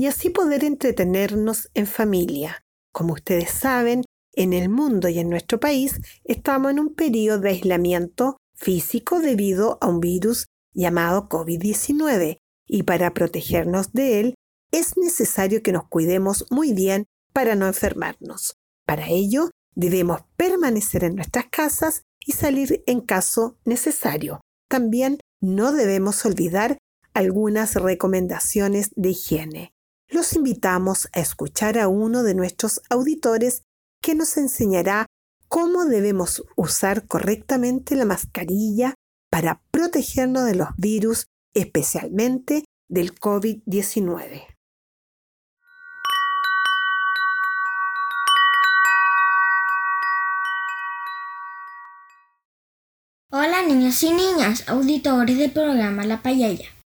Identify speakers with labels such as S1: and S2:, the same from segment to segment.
S1: y así poder entretenernos en familia. Como ustedes saben, en el mundo y en nuestro país estamos en un periodo de aislamiento físico debido a un virus llamado COVID-19 y para protegernos de él es necesario que nos cuidemos muy bien para no enfermarnos. Para ello, debemos permanecer en nuestras casas y salir en caso necesario. También no debemos olvidar algunas recomendaciones de higiene los invitamos a escuchar a uno de nuestros auditores que nos enseñará cómo debemos usar correctamente la mascarilla para protegernos de los virus, especialmente del COVID-19.
S2: Hola niños y niñas, auditores del programa La Payaya.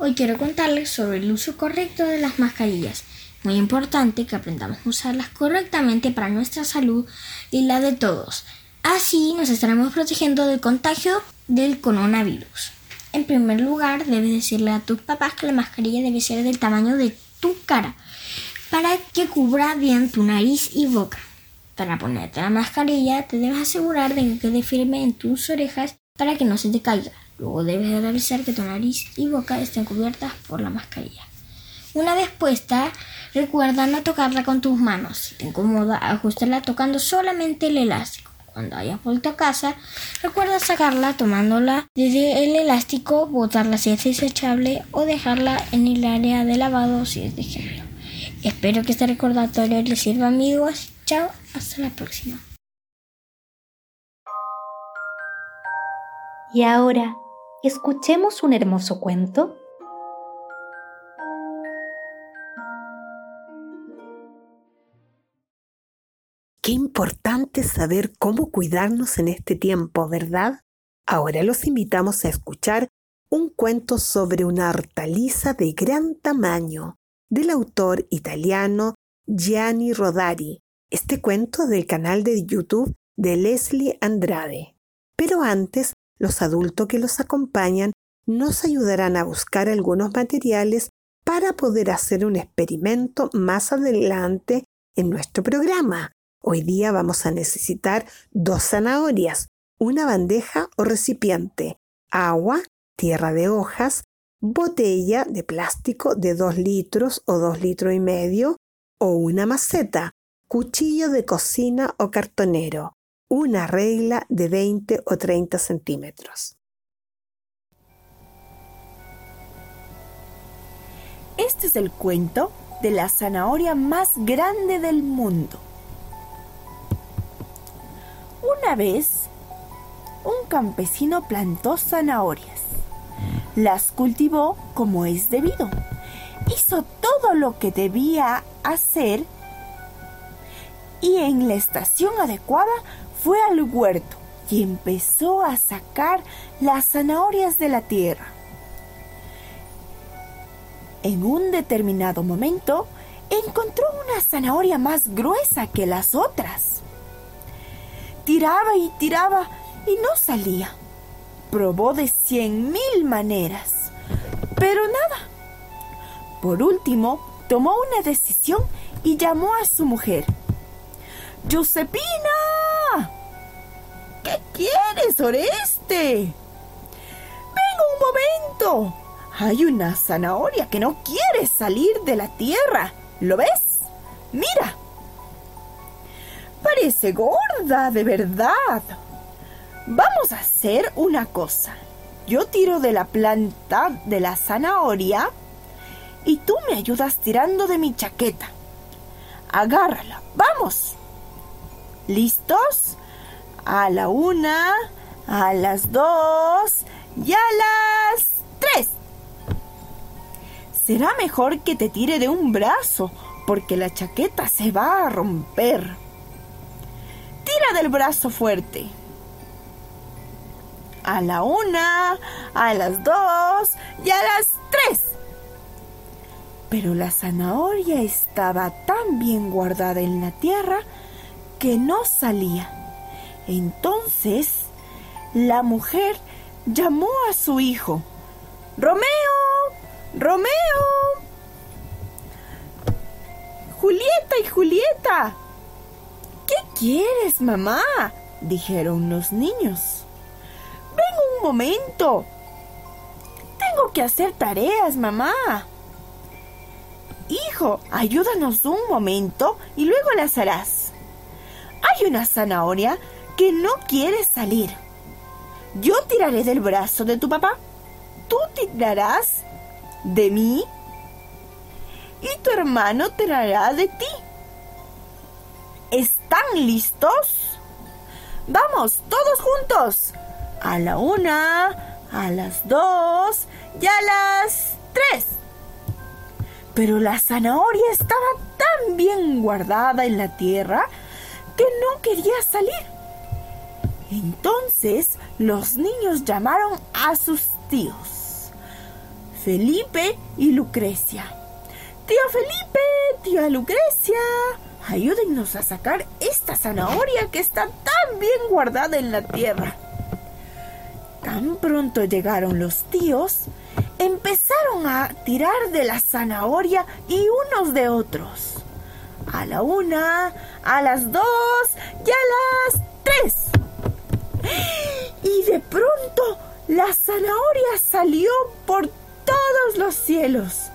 S2: Hoy quiero contarles sobre el uso correcto de las mascarillas. Muy importante que aprendamos a usarlas correctamente para nuestra salud y la de todos. Así nos estaremos protegiendo del contagio del coronavirus. En primer lugar, debes decirle a tus papás que la mascarilla debe ser del tamaño de tu cara para que cubra bien tu nariz y boca. Para ponerte la mascarilla, te debes asegurar de que quede firme en tus orejas para que no se te caiga. Luego debes realizar que tu nariz y boca estén cubiertas por la mascarilla. Una vez puesta, recuerda no tocarla con tus manos. Si te incomoda, ajustarla tocando solamente el elástico. Cuando hayas vuelto a casa, recuerda sacarla tomándola desde el elástico, botarla si es desechable o dejarla en el área de lavado si es de género. Espero que este recordatorio les sirva amigos. Chao, hasta la próxima.
S3: Y ahora escuchemos un hermoso cuento.
S1: Qué importante saber cómo cuidarnos en este tiempo, ¿verdad? Ahora los invitamos a escuchar un cuento sobre una hortaliza de gran tamaño del autor italiano Gianni Rodari. Este cuento del canal de YouTube de Leslie Andrade. Pero antes los adultos que los acompañan nos ayudarán a buscar algunos materiales para poder hacer un experimento más adelante en nuestro programa. Hoy día vamos a necesitar dos zanahorias, una bandeja o recipiente, agua, tierra de hojas, botella de plástico de 2 litros o 2 litros y medio o una maceta, cuchillo de cocina o cartonero, una regla de 20 o 30 centímetros.
S4: Este es el cuento de la zanahoria más grande del mundo. Una vez, un campesino plantó zanahorias. Las cultivó como es debido. Hizo todo lo que debía hacer y en la estación adecuada fue al huerto y empezó a sacar las zanahorias de la tierra. En un determinado momento, encontró una zanahoria más gruesa que las otras. Tiraba y tiraba y no salía. Probó de cien mil maneras, pero nada. Por último, tomó una decisión y llamó a su mujer. ¡Josepina! ¿Qué quieres, Oreste? Venga un momento. Hay una zanahoria que no quiere salir de la tierra. ¿Lo ves? Mira. Parece gorda, de verdad. Vamos a hacer una cosa. Yo tiro de la planta de la zanahoria y tú me ayudas tirando de mi chaqueta. Agárrala. ¡Vamos! ¿Listos? A la una, a las dos y a las tres. Será mejor que te tire de un brazo, porque la chaqueta se va a romper. Tira del brazo fuerte. A la una, a las dos y a las tres. Pero la zanahoria estaba tan bien guardada en la tierra que no salía. Entonces la mujer llamó a su hijo. Romeo, Romeo. Julieta y Julieta. ¿Qué quieres, mamá? dijeron los niños. Ven un momento. Tengo que hacer tareas, mamá. Hijo, ayúdanos un momento y luego las harás. Una zanahoria que no quiere salir. Yo tiraré del brazo de tu papá. Tú tirarás de mí y tu hermano tirará de ti. ¿Están listos? Vamos, todos juntos. A la una, a las dos y a las tres. Pero la zanahoria estaba tan bien guardada en la tierra que no quería salir. Entonces los niños llamaron a sus tíos, Felipe y Lucrecia. Tío Felipe, tía Lucrecia, ayúdennos a sacar esta zanahoria que está tan bien guardada en la tierra. Tan pronto llegaron los tíos, empezaron a tirar de la zanahoria y unos de otros. A la una, a las dos y a las tres. Y de pronto la zanahoria salió por todos los cielos.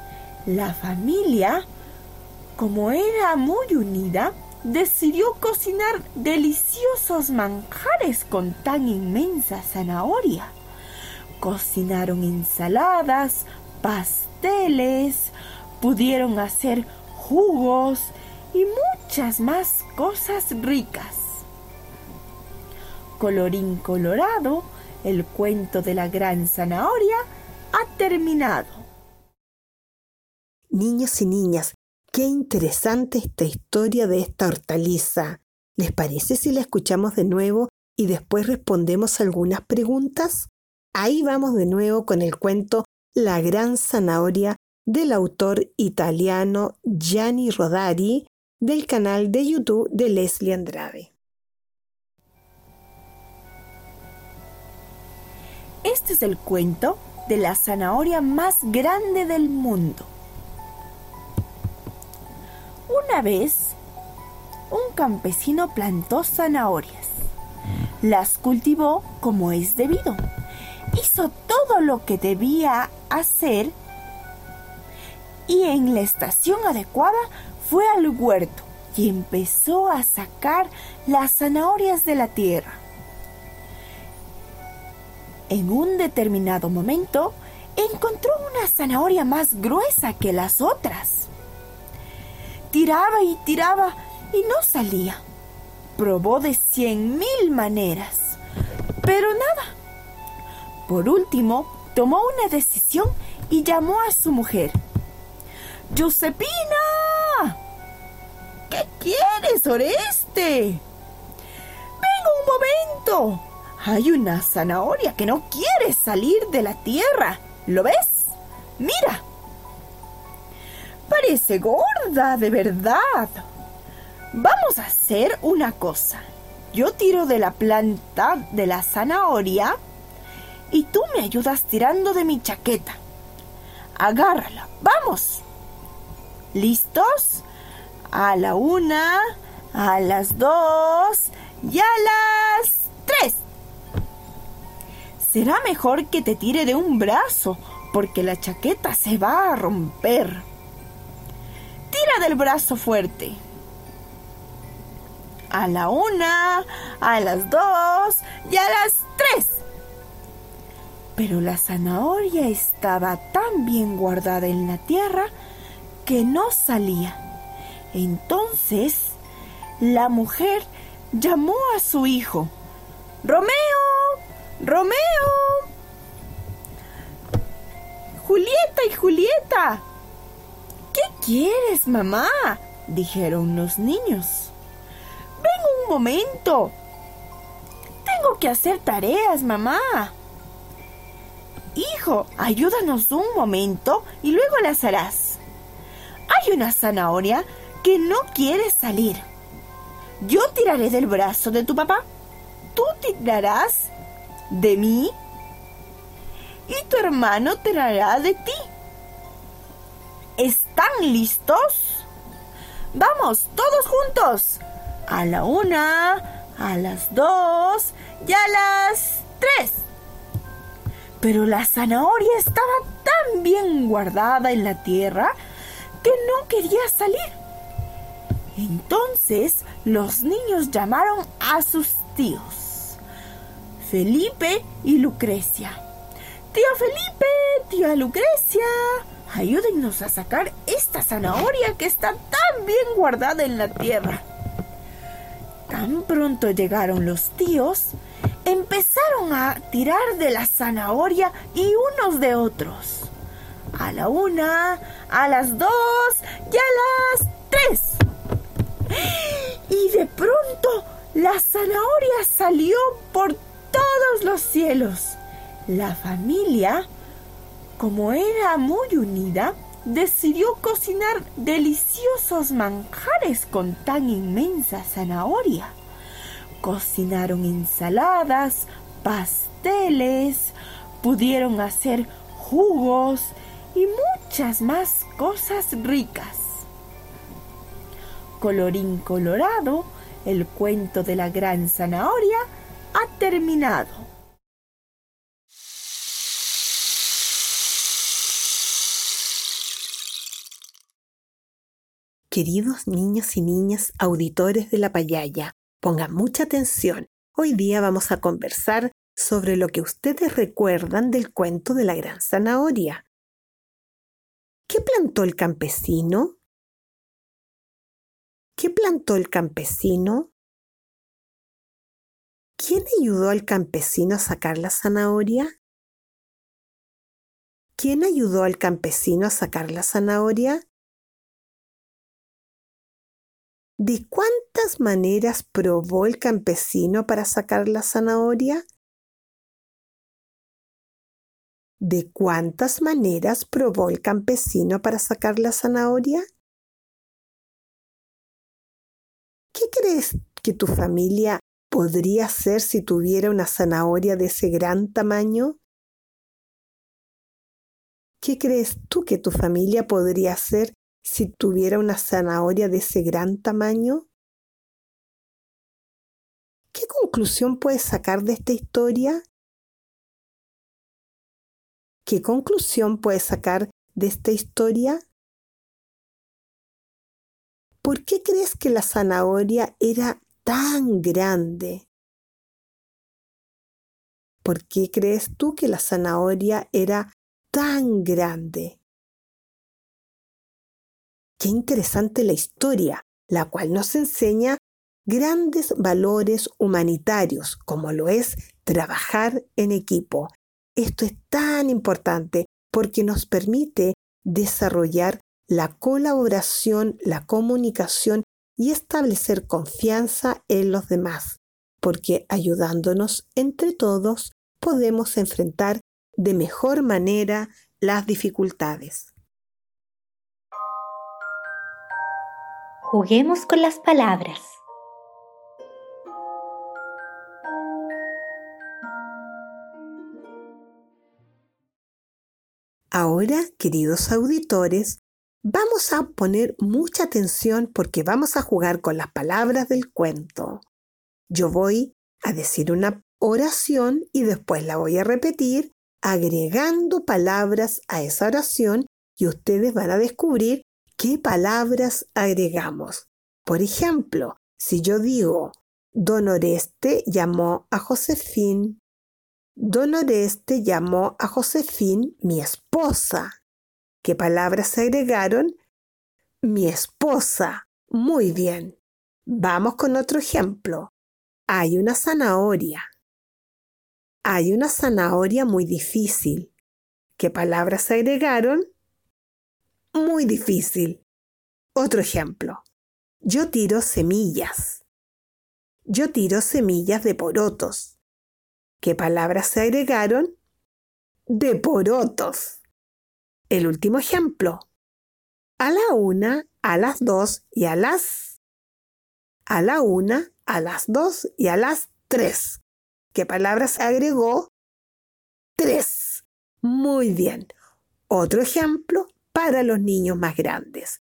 S4: La familia, como era muy unida, decidió cocinar deliciosos manjares con tan inmensa zanahoria. Cocinaron ensaladas, pasteles, pudieron hacer jugos y muchas más cosas ricas. Colorín colorado, el cuento de la gran zanahoria ha terminado.
S1: Niños y niñas, qué interesante esta historia de esta hortaliza. ¿Les parece si la escuchamos de nuevo y después respondemos algunas preguntas? Ahí vamos de nuevo con el cuento La gran zanahoria del autor italiano Gianni Rodari del canal de YouTube de Leslie Andrade.
S4: Este es el cuento de la zanahoria más grande del mundo. Una vez, un campesino plantó zanahorias. Las cultivó como es debido. Hizo todo lo que debía hacer y en la estación adecuada fue al huerto y empezó a sacar las zanahorias de la tierra. En un determinado momento, encontró una zanahoria más gruesa que las otras. Tiraba y tiraba y no salía. Probó de cien mil maneras, pero nada. Por último, tomó una decisión y llamó a su mujer. ¡Josepina! ¿Qué quieres, Oreste? Venga un momento. Hay una zanahoria que no quiere salir de la tierra. ¿Lo ves? Mira. Parece gorda, de verdad. Vamos a hacer una cosa. Yo tiro de la planta de la zanahoria y tú me ayudas tirando de mi chaqueta. Agárrala. ¡Vamos! ¿Listos? A la una, a las dos y a las tres. Será mejor que te tire de un brazo, porque la chaqueta se va a romper. Tira del brazo fuerte. A la una, a las dos y a las tres. Pero la zanahoria estaba tan bien guardada en la tierra que no salía. Entonces la mujer llamó a su hijo. Romeo, Romeo. Julieta y Julieta. ¿Qué quieres, mamá? dijeron los niños. Ven un momento. Tengo que hacer tareas, mamá. Hijo, ayúdanos un momento y luego las harás. Hay una zanahoria que no quiere salir. Yo tiraré del brazo de tu papá. Tú tirarás de mí. Y tu hermano tirará de ti. ¿Están listos? Vamos, todos juntos. A la una, a las dos y a las tres. Pero la zanahoria estaba tan bien guardada en la tierra que no quería salir. Entonces los niños llamaron a sus tíos, Felipe y Lucrecia. Tío Felipe, tía Lucrecia, ayúdennos a sacar esta zanahoria que está tan bien guardada en la tierra. Tan pronto llegaron los tíos, empezaron a tirar de la zanahoria y unos de otros. A la una, a las dos y a las de pronto la zanahoria salió por todos los cielos. La familia, como era muy unida, decidió cocinar deliciosos manjares con tan inmensa zanahoria. Cocinaron ensaladas, pasteles, pudieron hacer jugos y muchas más cosas ricas. Colorín colorado, el cuento de la gran zanahoria ha terminado.
S1: Queridos niños y niñas auditores de la payaya, pongan mucha atención. Hoy día vamos a conversar sobre lo que ustedes recuerdan del cuento de la gran zanahoria. ¿Qué plantó el campesino? ¿Qué plantó el campesino? ¿Quién ayudó al campesino a sacar la zanahoria? ¿Quién ayudó al campesino a sacar la zanahoria? ¿De cuántas maneras probó el campesino para sacar la zanahoria? ¿De cuántas maneras probó el campesino para sacar la zanahoria? ¿Qué crees que tu familia podría hacer si tuviera una zanahoria de ese gran tamaño? ¿Qué crees tú que tu familia podría hacer si tuviera una zanahoria de ese gran tamaño? ¿Qué conclusión puedes sacar de esta historia? ¿Qué conclusión puedes sacar de esta historia? ¿Por qué crees que la zanahoria era tan grande? ¿Por qué crees tú que la zanahoria era tan grande? Qué interesante la historia, la cual nos enseña grandes valores humanitarios, como lo es trabajar en equipo, esto es tan importante porque nos permite desarrollar la colaboración, la comunicación y establecer confianza en los demás, porque ayudándonos entre todos podemos enfrentar de mejor manera las dificultades.
S3: Juguemos con las palabras.
S1: Ahora, queridos auditores, vamos a poner mucha atención porque vamos a jugar con las palabras del cuento. Yo voy a decir una oración y después la voy a repetir agregando palabras a esa oración y ustedes van a descubrir qué palabras agregamos. Por ejemplo, si yo digo, Don Oreste llamó a Josefín Don Oreste llamó a Josefín mi esposa. ¿Qué palabras se agregaron? Mi esposa. Muy bien. Vamos con otro ejemplo. Hay una zanahoria. Hay una zanahoria muy difícil. ¿Qué palabras se agregaron? Muy difícil. Otro ejemplo. Yo tiro semillas. Yo tiro semillas de porotos. ¿Qué palabras se agregaron? De porotos. El último ejemplo. A la una, a las dos y a las... A la una, a las dos y a las tres. ¿Qué palabras agregó? Tres. Muy bien. Otro ejemplo para los niños más grandes.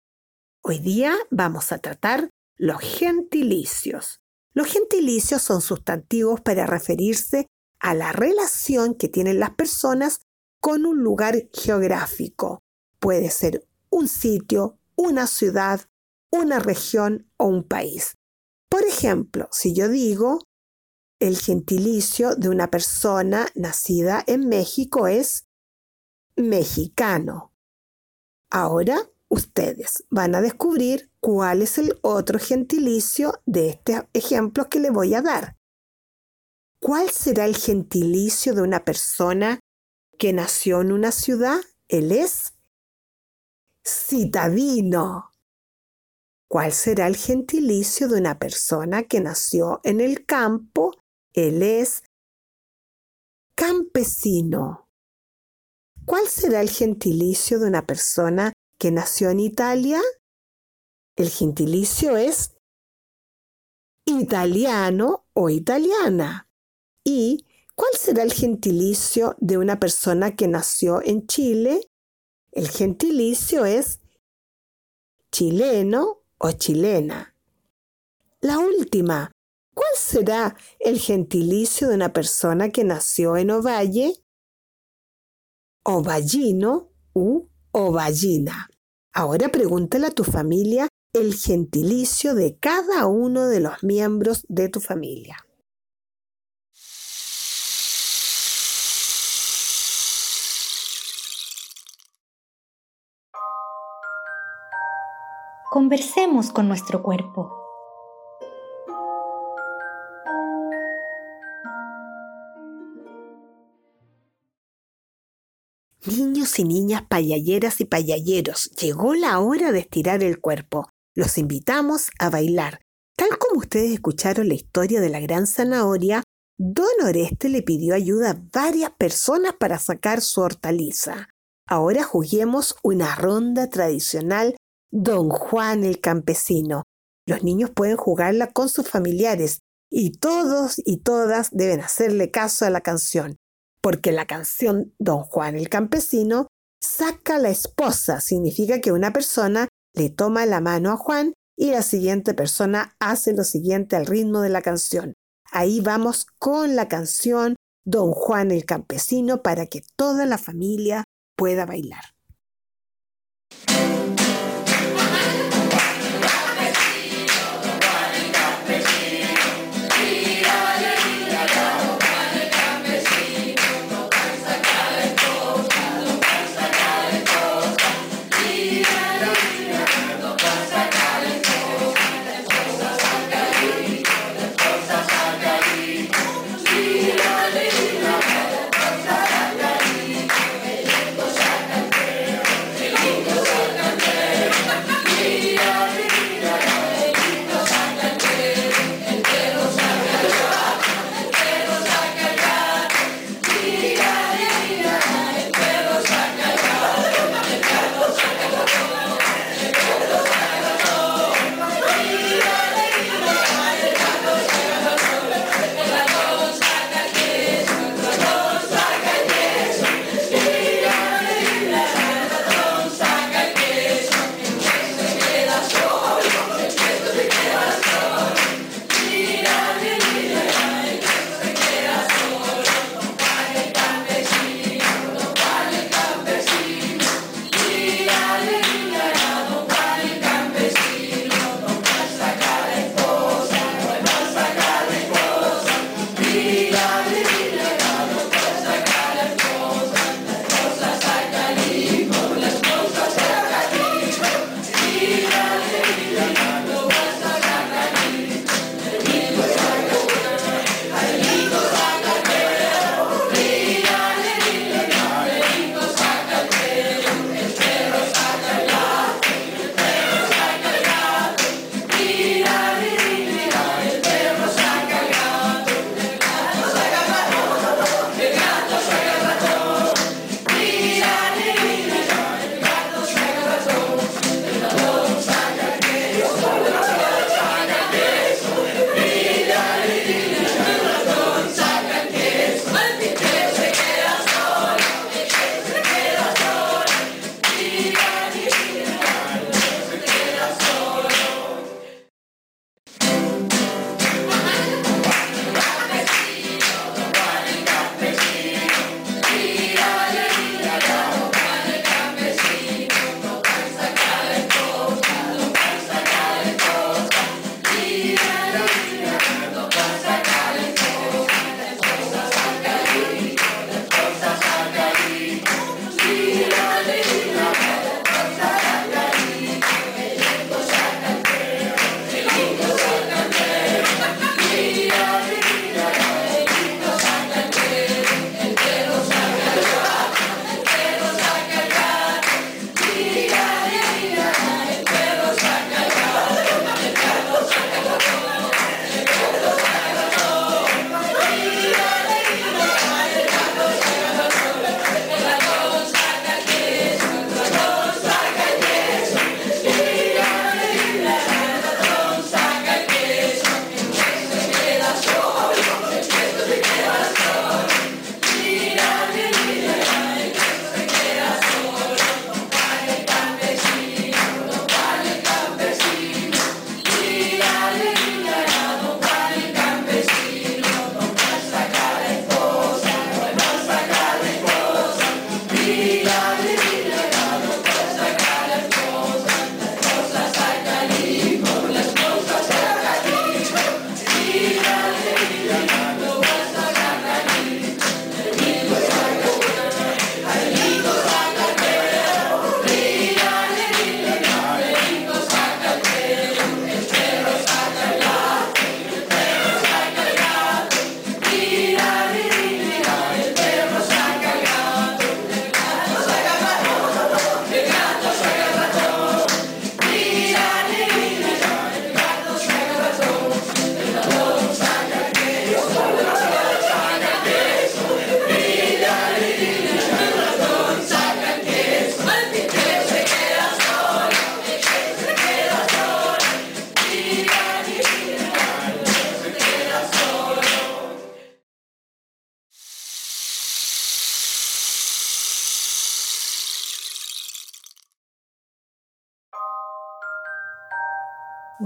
S1: Hoy día vamos a tratar los gentilicios. Los gentilicios son sustantivos para referirse a la relación que tienen las personas con un lugar geográfico. Puede ser un sitio, una ciudad, una región o un país. Por ejemplo, si yo digo, el gentilicio de una persona nacida en México es mexicano. Ahora ustedes van a descubrir cuál es el otro gentilicio de este ejemplo que le voy a dar. ¿Cuál será el gentilicio de una persona que nació en una ciudad? Él es citadino. ¿Cuál será el gentilicio de una persona que nació en el campo? Él es campesino. ¿Cuál será el gentilicio de una persona que nació en Italia? El gentilicio es italiano o italiana. ¿Y cuál será el gentilicio de una persona que nació en Chile? El gentilicio es chileno o chilena. La última, ¿cuál será el gentilicio de una persona que nació en Ovalle? Ovallino u ovallina. Ahora pregúntale a tu familia el gentilicio de cada uno de los miembros de tu familia.
S3: Conversemos con nuestro cuerpo.
S1: Niños y niñas payalleras y payalleros, llegó la hora de estirar el cuerpo. Los invitamos a bailar. Tal como ustedes escucharon la historia de la gran zanahoria, Don Oreste le pidió ayuda a varias personas para sacar su hortaliza. Ahora juguemos una ronda tradicional Don Juan el campesino. Los niños pueden jugarla con sus familiares y todos y todas deben hacerle caso a la canción, porque la canción Don Juan el campesino saca la esposa, significa que una persona le toma la mano a Juan y la siguiente persona hace lo siguiente al ritmo de la canción. Ahí vamos con la canción Don Juan el campesino para que toda la familia pueda bailar.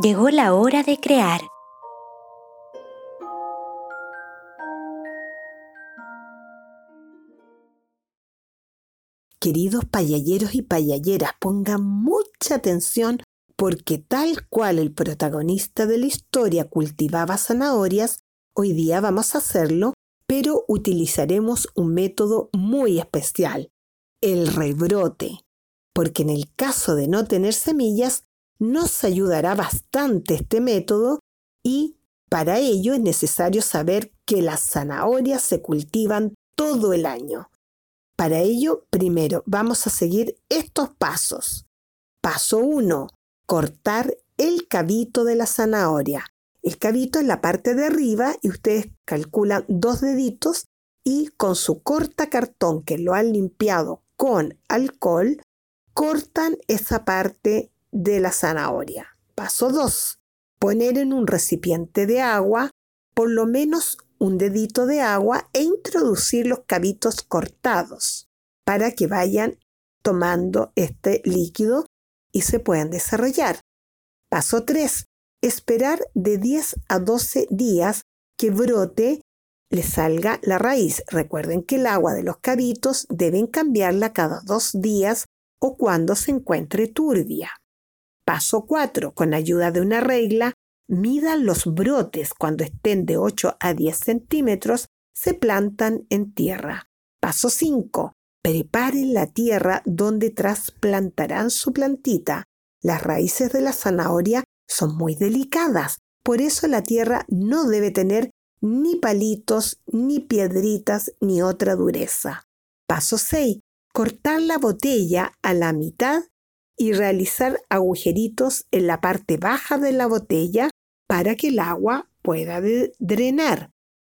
S3: Llegó la hora de crear.
S1: Queridos payalleros y payalleras, pongan mucha atención porque tal cual el protagonista de la historia cultivaba zanahorias, hoy día vamos a hacerlo, pero utilizaremos un método muy especial, el rebrote, porque en el caso de no tener semillas, nos ayudará bastante este método y para ello es necesario saber que las zanahorias se cultivan todo el año. Para ello, primero vamos a seguir estos pasos. Paso 1. Cortar el cabito de la zanahoria. El cabito es la parte de arriba y ustedes calculan dos deditos y con su corta cartón que lo han limpiado con alcohol, cortan esa parte de la zanahoria. Paso 2. Poner en un recipiente de agua por lo menos un dedito de agua e introducir los cabitos cortados para que vayan tomando este líquido y se puedan desarrollar. Paso 3. Esperar de 10 a 12 días que brote, le salga la raíz. Recuerden que el agua de los cabitos deben cambiarla cada dos días o cuando se encuentre turbia. Paso 4. Con ayuda de una regla, midan los brotes cuando estén de 8 a 10 centímetros, se plantan en tierra. Paso 5. Preparen la tierra donde trasplantarán su plantita. Las raíces de la zanahoria son muy delicadas, por eso la tierra no debe tener ni palitos, ni piedritas, ni otra dureza. Paso 6. Cortar la botella a la mitad y realizar agujeritos en la parte baja de la botella para que el agua pueda drenar.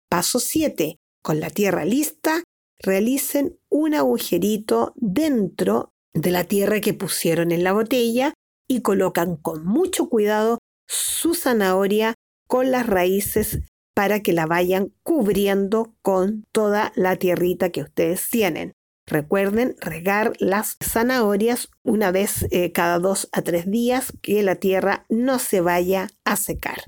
S1: Paso 7. Con la tierra lista, realicen un agujerito dentro de la tierra que pusieron en la botella y colocan con mucho cuidado su zanahoria con las raíces para que la vayan cubriendo con toda la tierrita que ustedes tienen. Recuerden regar las zanahorias una vez eh, cada dos a tres días que la tierra no se vaya a secar.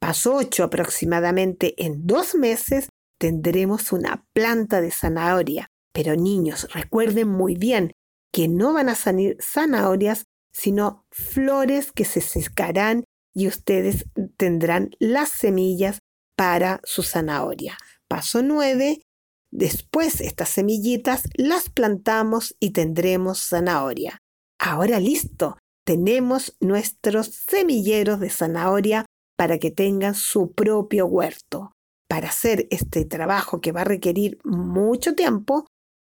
S1: Paso 8 aproximadamente en dos meses tendremos una planta de zanahoria. Pero niños, recuerden muy bien que no van a salir zanahorias, sino flores que se secarán y ustedes tendrán las semillas para su zanahoria. Paso 9, Después estas semillitas las plantamos y tendremos zanahoria. Ahora listo, tenemos nuestros semilleros de zanahoria para que tengan su propio huerto. Para hacer este trabajo que va a requerir mucho tiempo,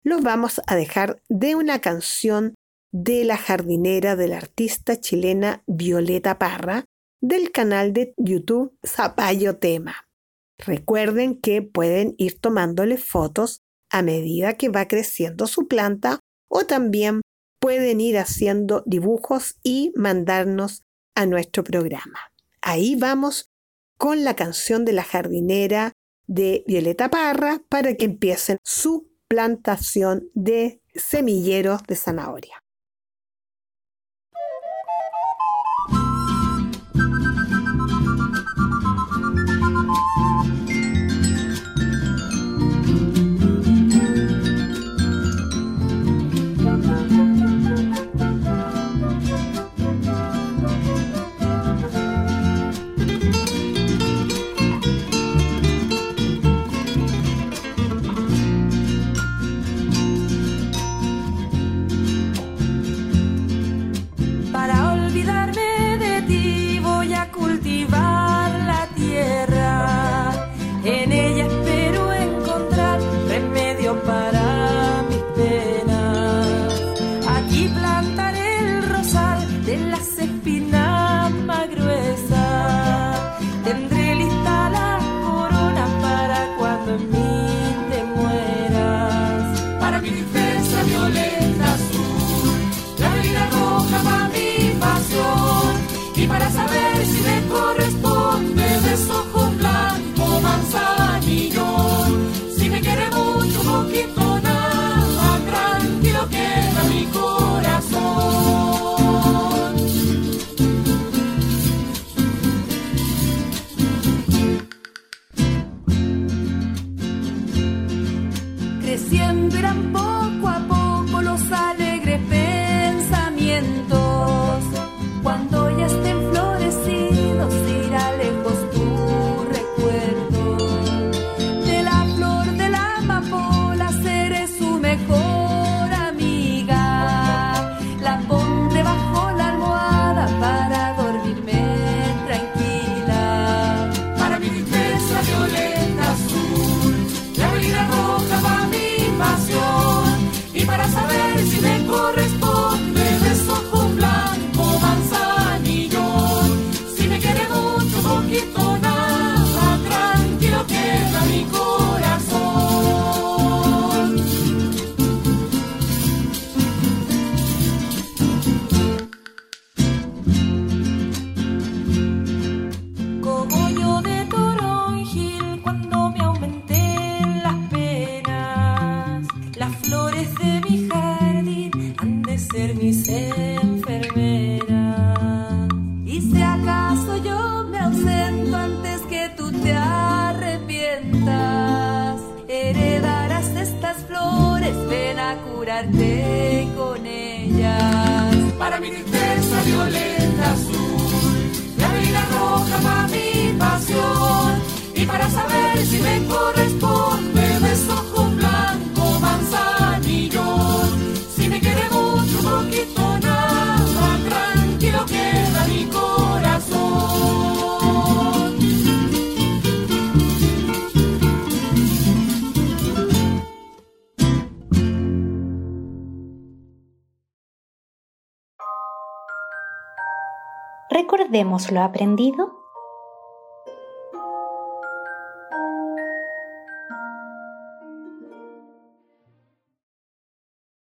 S1: los vamos a dejar de una canción de la jardinera de la artista chilena Violeta Parra del canal de YouTube Zapallo Tema. Recuerden que pueden ir tomándole fotos a medida que va creciendo su planta o también pueden ir haciendo dibujos y mandarnos a nuestro programa. Ahí vamos con la canción de la jardinera de Violeta Parra para que empiecen su plantación de semilleros de zanahoria.
S5: un gran poder.
S6: de mi jardín han de ser mis enfermeras.
S5: Y si acaso yo me ausento antes que tú te arrepientas, heredarás estas flores, ven a curarte con ellas.
S7: Para mi tristeza violeta azul, la vida roja para mi pasión.
S3: Recordemos lo aprendido.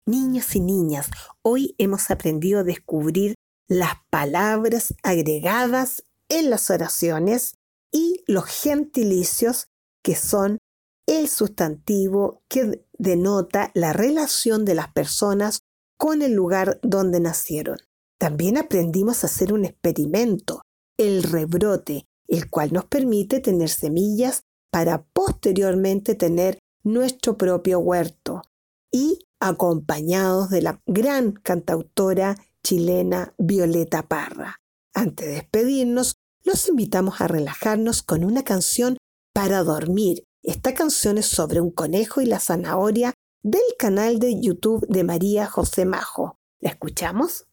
S1: Niños y niñas, hoy hemos aprendido a descubrir las palabras agregadas en las oraciones y los gentilicios que son el sustantivo que denota la relación de las personas con el lugar donde nacieron. También aprendimos a hacer un experimento, el rebrote, el cual nos permite tener semillas para posteriormente tener nuestro propio huerto y acompañados de la gran cantautora chilena Violeta Parra. Antes de despedirnos, los invitamos a relajarnos con una canción para dormir. Esta canción es sobre un conejo y la zanahoria del canal de YouTube de María José Majo. ¿La escuchamos?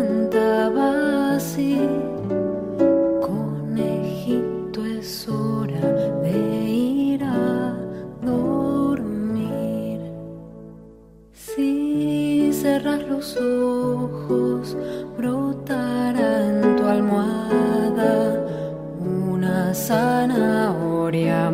S8: Cantaba así. Conejito es hora de ir a dormir. Si cerras los ojos, brotará en tu almohada una zanahoria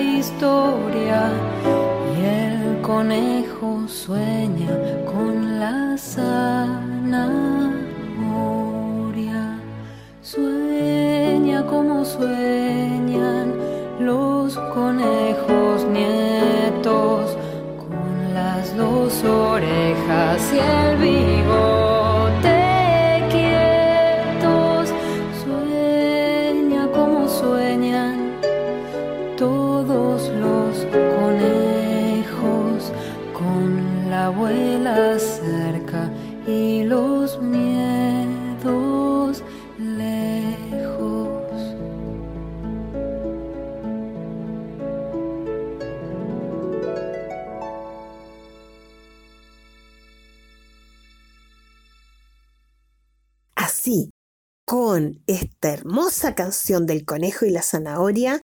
S8: historia y el conejo sueña con la zanahoria. Sueña como sueñan los conejos nietos con las dos orejas y el bigote
S1: esta hermosa canción del conejo y la zanahoria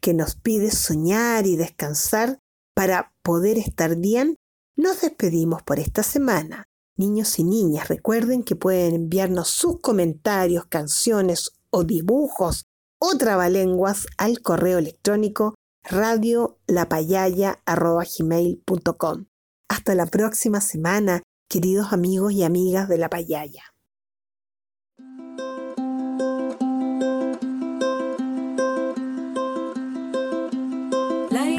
S1: que nos pide soñar y descansar para poder estar bien, nos despedimos por esta semana. Niños y niñas, recuerden que pueden enviarnos sus comentarios, canciones o dibujos o trabalenguas al correo electrónico radiolapayaya.com. Hasta la próxima semana, queridos amigos y amigas de La Payaya.